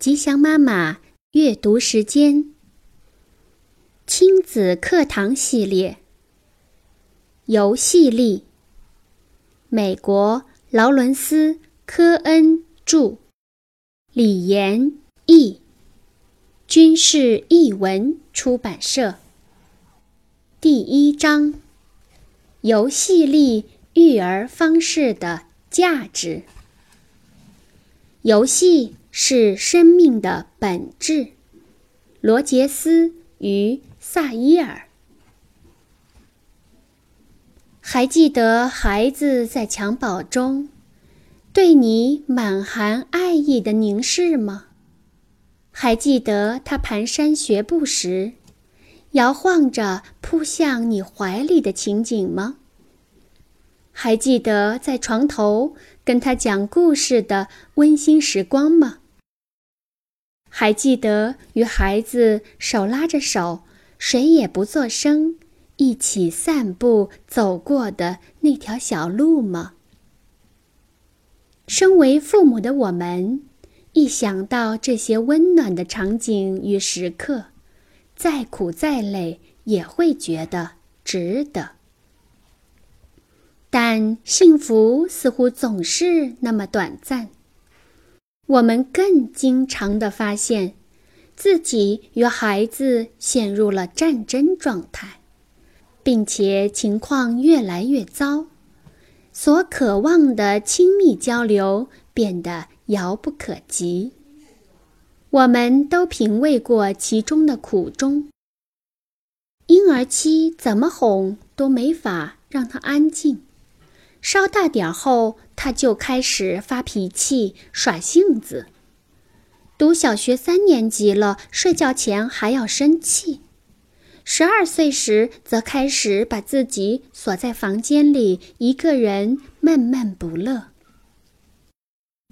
吉祥妈妈阅读时间，亲子课堂系列，游戏力。美国劳伦斯·科恩著，李延译，军事译文出版社。第一章：游戏力育儿方式的价值。游戏。是生命的本质，罗杰斯与萨伊尔。还记得孩子在襁褓中对你满含爱意的凝视吗？还记得他蹒跚学步时摇晃着扑向你怀里的情景吗？还记得在床头跟他讲故事的温馨时光吗？还记得与孩子手拉着手，谁也不作声，一起散步走过的那条小路吗？身为父母的我们，一想到这些温暖的场景与时刻，再苦再累也会觉得值得。但幸福似乎总是那么短暂。我们更经常地发现，自己与孩子陷入了战争状态，并且情况越来越糟，所渴望的亲密交流变得遥不可及。我们都品味过其中的苦衷。婴儿期怎么哄都没法让他安静。稍大点后，他就开始发脾气、耍性子。读小学三年级了，睡觉前还要生气。十二岁时，则开始把自己锁在房间里，一个人闷闷不乐。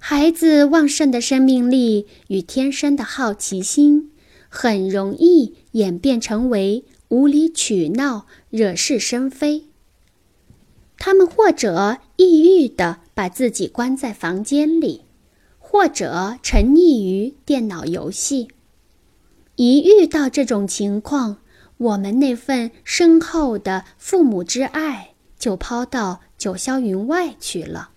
孩子旺盛的生命力与天生的好奇心，很容易演变成为无理取闹、惹是生非。他们或者抑郁地把自己关在房间里，或者沉溺于电脑游戏。一遇到这种情况，我们那份深厚的父母之爱就抛到九霄云外去了，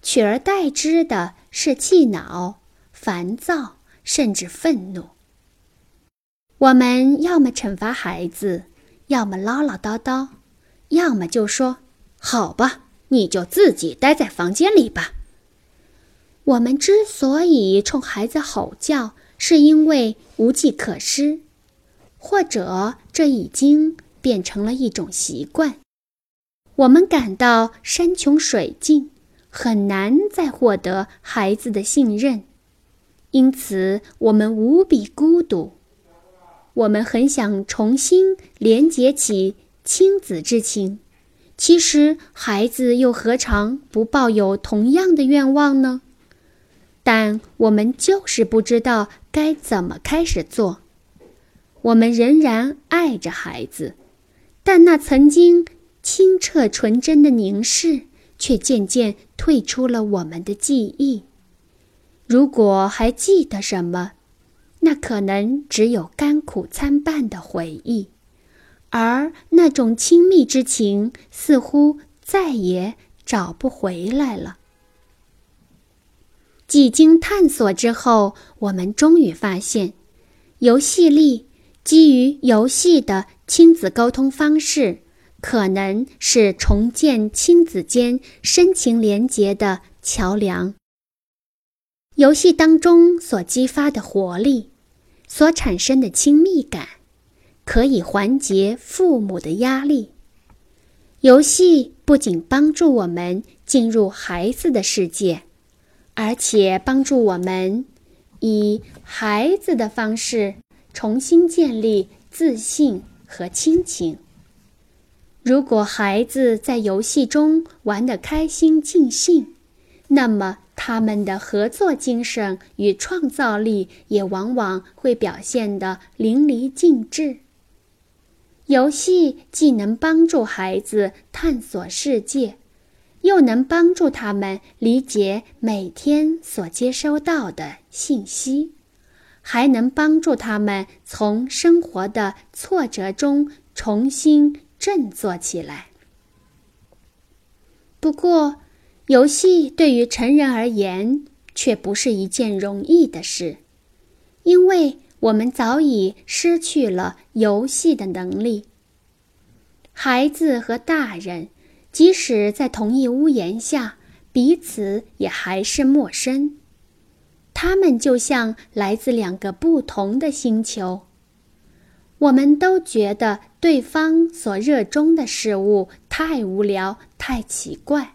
取而代之的是气恼、烦躁，甚至愤怒。我们要么惩罚孩子，要么唠唠叨叨，要么就说。好吧，你就自己待在房间里吧。我们之所以冲孩子吼叫，是因为无计可施，或者这已经变成了一种习惯。我们感到山穷水尽，很难再获得孩子的信任，因此我们无比孤独。我们很想重新连结起亲子之情。其实，孩子又何尝不抱有同样的愿望呢？但我们就是不知道该怎么开始做。我们仍然爱着孩子，但那曾经清澈纯真的凝视，却渐渐退出了我们的记忆。如果还记得什么，那可能只有甘苦参半的回忆。而那种亲密之情似乎再也找不回来了。几经探索之后，我们终于发现，游戏力基于游戏的亲子沟通方式，可能是重建亲子间深情连结的桥梁。游戏当中所激发的活力，所产生的亲密感。可以缓解父母的压力。游戏不仅帮助我们进入孩子的世界，而且帮助我们以孩子的方式重新建立自信和亲情。如果孩子在游戏中玩得开心尽兴，那么他们的合作精神与创造力也往往会表现得淋漓尽致。游戏既能帮助孩子探索世界，又能帮助他们理解每天所接收到的信息，还能帮助他们从生活的挫折中重新振作起来。不过，游戏对于成人而言却不是一件容易的事，因为我们早已失去了游戏的能力。孩子和大人，即使在同一屋檐下，彼此也还是陌生。他们就像来自两个不同的星球。我们都觉得对方所热衷的事物太无聊、太奇怪。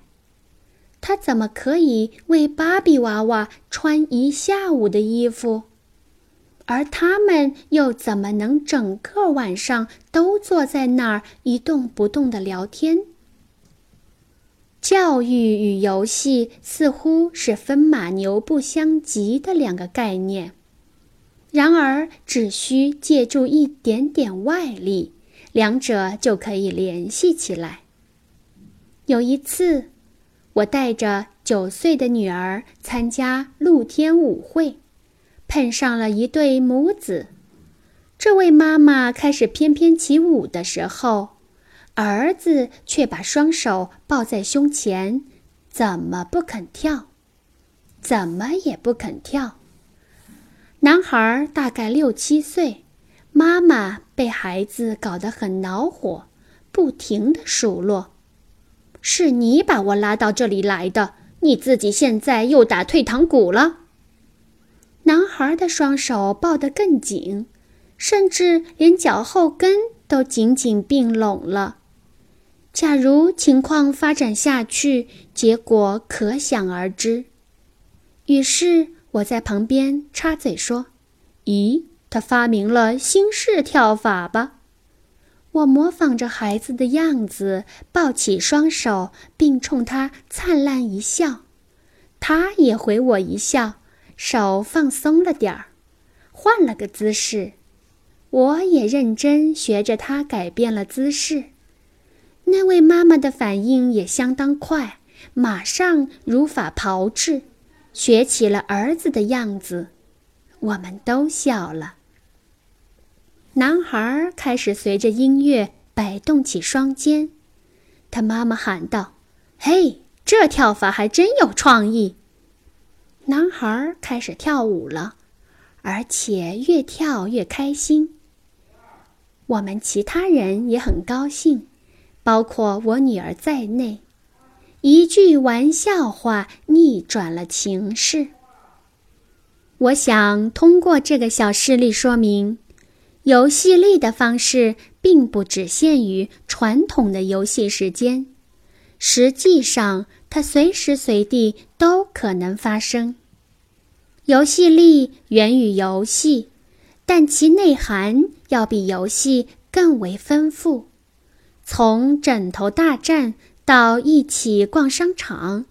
他怎么可以为芭比娃娃穿一下午的衣服？而他们又怎么能整个晚上都坐在那儿一动不动的聊天？教育与游戏似乎是分马牛不相及的两个概念，然而只需借助一点点外力，两者就可以联系起来。有一次，我带着九岁的女儿参加露天舞会。碰上了一对母子，这位妈妈开始翩翩起舞的时候，儿子却把双手抱在胸前，怎么不肯跳？怎么也不肯跳。男孩大概六七岁，妈妈被孩子搞得很恼火，不停的数落：“是你把我拉到这里来的，你自己现在又打退堂鼓了。”男孩的双手抱得更紧，甚至连脚后跟都紧紧并拢了。假如情况发展下去，结果可想而知。于是我在旁边插嘴说：“咦，他发明了新式跳法吧？”我模仿着孩子的样子，抱起双手，并冲他灿烂一笑，他也回我一笑。手放松了点儿，换了个姿势，我也认真学着他改变了姿势。那位妈妈的反应也相当快，马上如法炮制，学起了儿子的样子。我们都笑了。男孩开始随着音乐摆动起双肩，他妈妈喊道：“嘿，这跳法还真有创意。”男孩开始跳舞了，而且越跳越开心。我们其他人也很高兴，包括我女儿在内。一句玩笑话逆转了情势。我想通过这个小事例说明，游戏力的方式并不只限于传统的游戏时间。实际上，它随时随地都可能发生。游戏力源于游戏，但其内涵要比游戏更为丰富。从枕头大战到一起逛商场，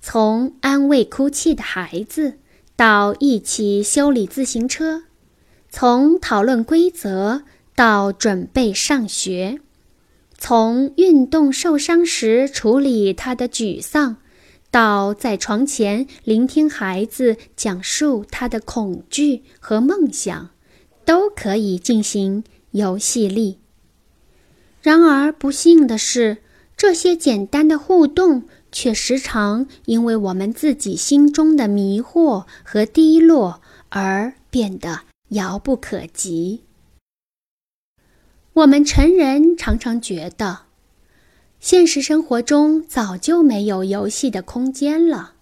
从安慰哭泣的孩子到一起修理自行车，从讨论规则到准备上学。从运动受伤时处理他的沮丧，到在床前聆听孩子讲述他的恐惧和梦想，都可以进行游戏力。然而不幸的是，这些简单的互动却时常因为我们自己心中的迷惑和低落而变得遥不可及。我们成人常常觉得，现实生活中早就没有游戏的空间了。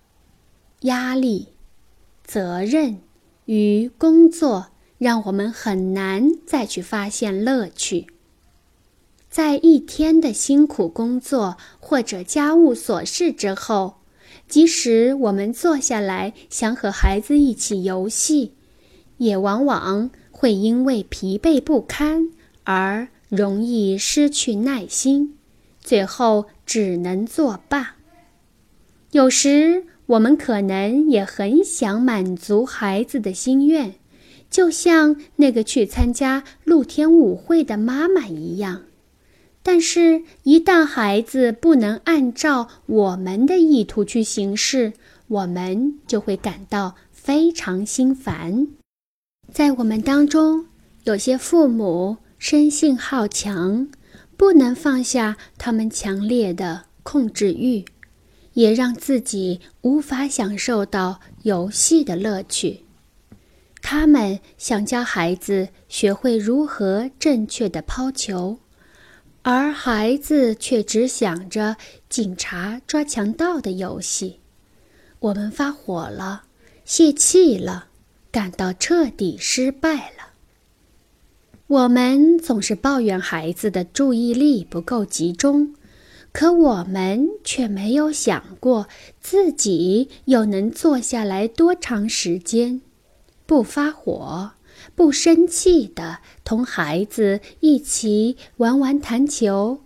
压力、责任与工作让我们很难再去发现乐趣。在一天的辛苦工作或者家务琐事之后，即使我们坐下来想和孩子一起游戏，也往往会因为疲惫不堪。而容易失去耐心，最后只能作罢。有时我们可能也很想满足孩子的心愿，就像那个去参加露天舞会的妈妈一样。但是，一旦孩子不能按照我们的意图去行事，我们就会感到非常心烦。在我们当中，有些父母生性好强，不能放下他们强烈的控制欲，也让自己无法享受到游戏的乐趣。他们想教孩子学会如何正确的抛球，而孩子却只想着警察抓强盗的游戏。我们发火了，泄气了，感到彻底失败了。我们总是抱怨孩子的注意力不够集中，可我们却没有想过自己又能坐下来多长时间，不发火、不生气的同孩子一起玩玩弹球、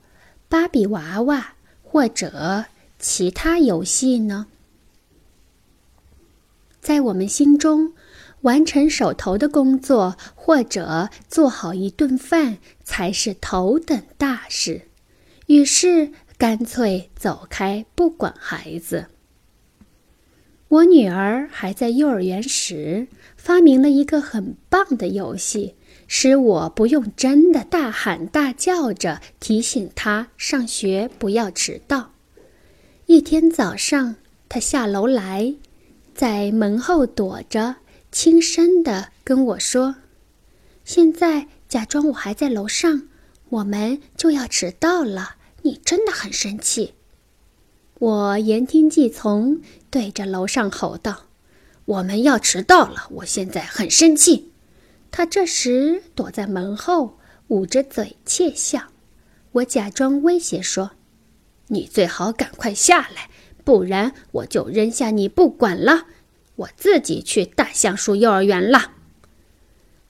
芭比娃娃或者其他游戏呢？在我们心中，完成手头的工作或者做好一顿饭才是头等大事，于是干脆走开，不管孩子。我女儿还在幼儿园时，发明了一个很棒的游戏，使我不用真的大喊大叫着提醒她上学不要迟到。一天早上，她下楼来。在门后躲着，轻声地跟我说：“现在假装我还在楼上，我们就要迟到了。你真的很生气。”我言听计从，对着楼上吼道：“我们要迟到了，我现在很生气。”他这时躲在门后，捂着嘴窃笑。我假装威胁说：“你最好赶快下来。”不然我就扔下你不管了，我自己去大橡树幼儿园了。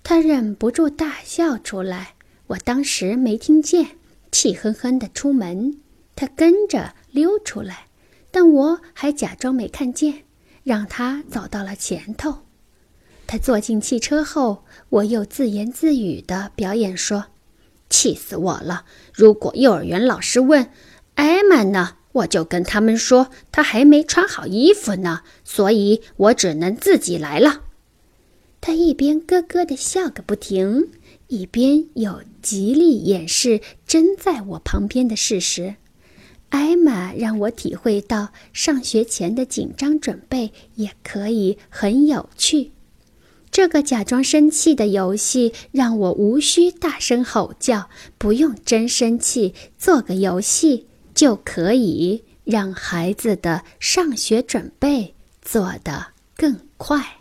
他忍不住大笑出来，我当时没听见，气哼哼的出门。他跟着溜出来，但我还假装没看见，让他走到了前头。他坐进汽车后，我又自言自语的表演说：“气死我了！如果幼儿园老师问艾玛呢？”我就跟他们说，他还没穿好衣服呢，所以我只能自己来了。他一边咯咯的笑个不停，一边又极力掩饰真在我旁边的事实。艾玛让我体会到上学前的紧张准备也可以很有趣。这个假装生气的游戏让我无需大声吼叫，不用真生气，做个游戏。就可以让孩子的上学准备做得更快。